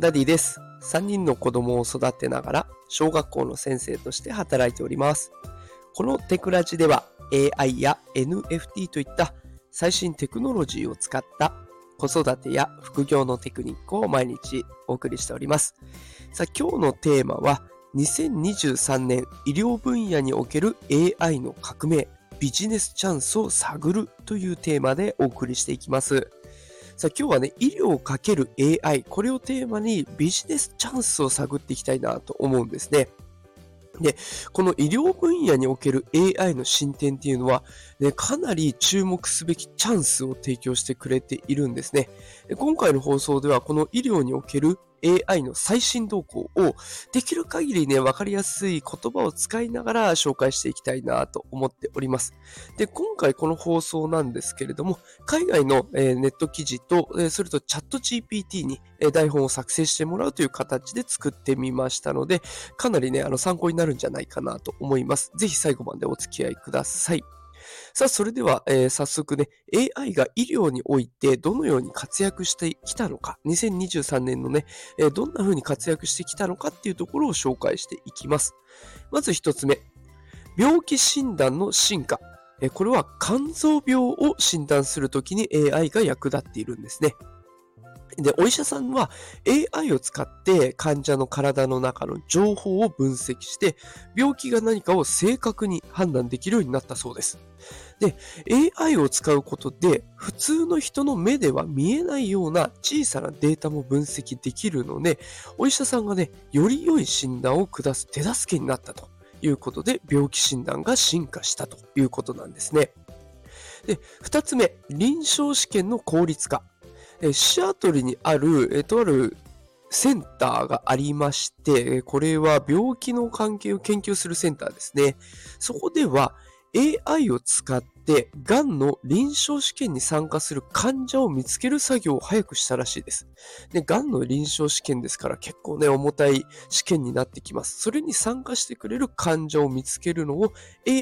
ダディです。3人の子供を育てながら小学校の先生として働いております。このテクラジでは AI や NFT といった最新テクノロジーを使った子育てや副業のテクニックを毎日お送りしております。さあ今日のテーマは2023年医療分野における AI の革命ビジネスチャンスを探るというテーマでお送りしていきます。さあ今日はね、医療×ける AI、これをテーマにビジネスチャンスを探っていきたいなと思うんですね。で、この医療分野における AI の進展っていうのは、ね、かなり注目すべきチャンスを提供してくれているんですね。今回の放送では、この医療における AI の最新動向をできる限りね、わかりやすい言葉を使いながら紹介していきたいなと思っております。で、今回この放送なんですけれども、海外の、えネット記事と、えそれとチャット GPT に、え台本を作成してもらうという形で作ってみましたので、かなりね、あの参考になるんじゃないかなと思います。ぜひ最後までお付き合いください。さあ、それでは、えー早速ね、AI が医療においてどのように活躍してきたのか、2023年のね、えーどんな風に活躍してきたのかっていうところを紹介していきます。まず一つ目、病気診断の進化。えこれは肝臓病を診断するときに AI が役立っているんですね。で、お医者さんは AI を使って患者の体の中の情報を分析して、病気が何かを正確に判断できるようになったそうです。で、AI を使うことで、普通の人の目では見えないような小さなデータも分析できるので、お医者さんがね、より良い診断を下す手助けになったということで、病気診断が進化したということなんですね。で、二つ目、臨床試験の効率化。えシアトルにある、えとあるセンターがありまして、これは病気の関係を研究するセンターですね。そこでは AI を使って、がんの臨床試験に参加する患者を見つける作業を早くしたらしいです。で、がんの臨床試験ですから結構ね、重たい試験になってきます。それに参加してくれる患者を見つけるのを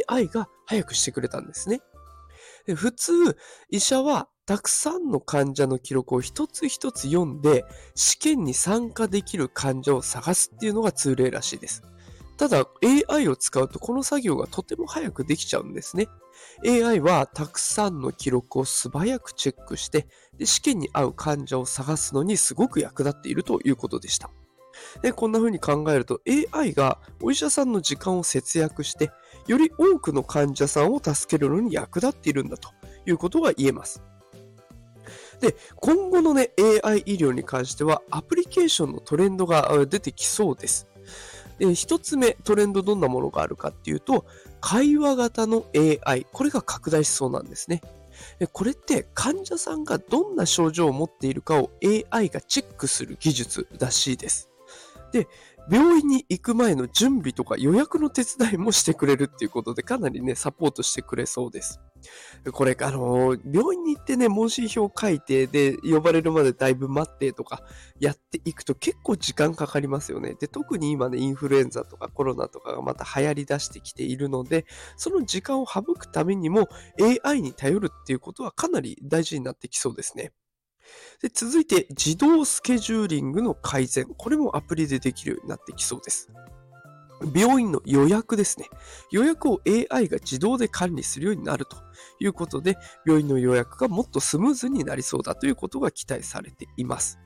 AI が早くしてくれたんですね。で普通、医者はたくさんの患者の記録を一つ一つ読んで、試験に参加できる患者を探すっていうのが通例らしいです。ただ、AI を使うとこの作業がとても早くできちゃうんですね。AI はたくさんの記録を素早くチェックして、で試験に合う患者を探すのにすごく役立っているということでした。で、こんな風に考えると AI がお医者さんの時間を節約して、より多くの患者さんを助けるのに役立っているんだということが言えます。で、今後のね、AI 医療に関しては、アプリケーションのトレンドが出てきそうです。で、一つ目、トレンドどんなものがあるかっていうと、会話型の AI、これが拡大しそうなんですね。でこれって患者さんがどんな症状を持っているかを AI がチェックする技術らしいです。で、病院に行く前の準備とか予約の手伝いもしてくれるっていうことでかなりね、サポートしてくれそうです。これ、あのー病院に行ってね、問診票書いて、で、呼ばれるまでだいぶ待ってとかやっていくと結構時間かかりますよね。で、特に今ね、インフルエンザとかコロナとかがまた流行り出してきているので、その時間を省くためにも AI に頼るっていうことはかなり大事になってきそうですね。で続いて、自動スケジューリングの改善。これもアプリでできるようになってきそうです。病院の予約ですね。予約を AI が自動で管理するようになるということで、病院の予約がもっとスムーズになりそうだということが期待されています。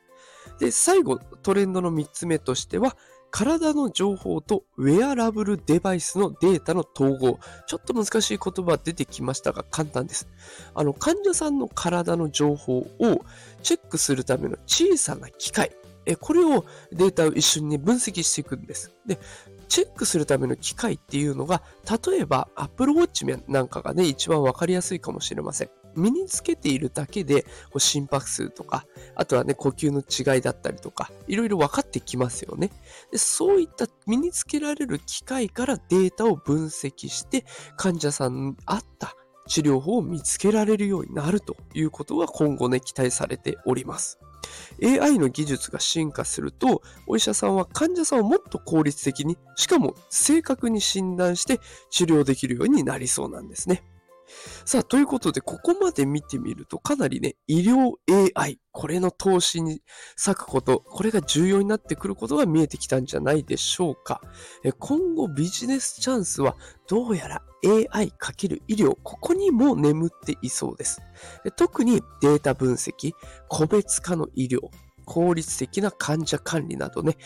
で、最後、トレンドの3つ目としては、体の情報とウェアラブルデバイスのデータの統合。ちょっと難しい言葉出てきましたが簡単です。あの、患者さんの体の情報をチェックするための小さな機械。えこれをデータを一緒に分析していくんです。で、チェックするための機械っていうのが、例えば Apple Watch なんかがね、一番わかりやすいかもしれません。身につけているだけで、心拍数とか、あとはね、呼吸の違いだったりとか、いろいろ分かってきますよね。でそういった身につけられる機械からデータを分析して、患者さんに合った治療法を見つけられるようになるということが今後ね、期待されております。AI の技術が進化すると、お医者さんは患者さんをもっと効率的に、しかも正確に診断して治療できるようになりそうなんですね。さあ、ということで、ここまで見てみると、かなりね、医療 AI、これの投資に割くこと、これが重要になってくることが見えてきたんじゃないでしょうか。今後ビジネスチャンスは、どうやら AI× 医療、ここにも眠っていそうです。特にデータ分析、個別化の医療、効率的な患者管理などね、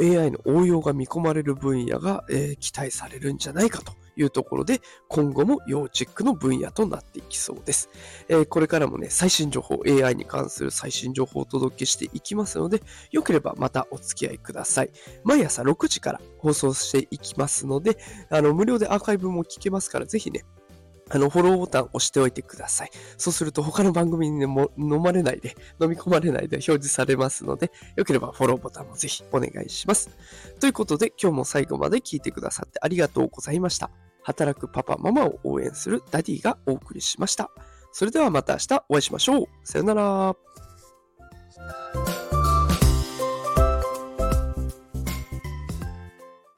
AI の応用が見込まれる分野が、えー、期待されるんじゃないかというところで、今後も要チェックの分野となっていきそうです。えー、これからもね、最新情報、AI に関する最新情報をお届けしていきますので、よければまたお付き合いください。毎朝6時から放送していきますので、あの、無料でアーカイブも聞けますから、ぜひね、あの、フォローボタン押しておいてください。そうすると他の番組に、ね、も飲まれないで、飲み込まれないで表示されますので、よければフォローボタンもぜひお願いします。ということで、今日も最後まで聞いてくださってありがとうございました。働くパパ、ママを応援するダディがお送りしました。それではまた明日お会いしましょう。さよなら。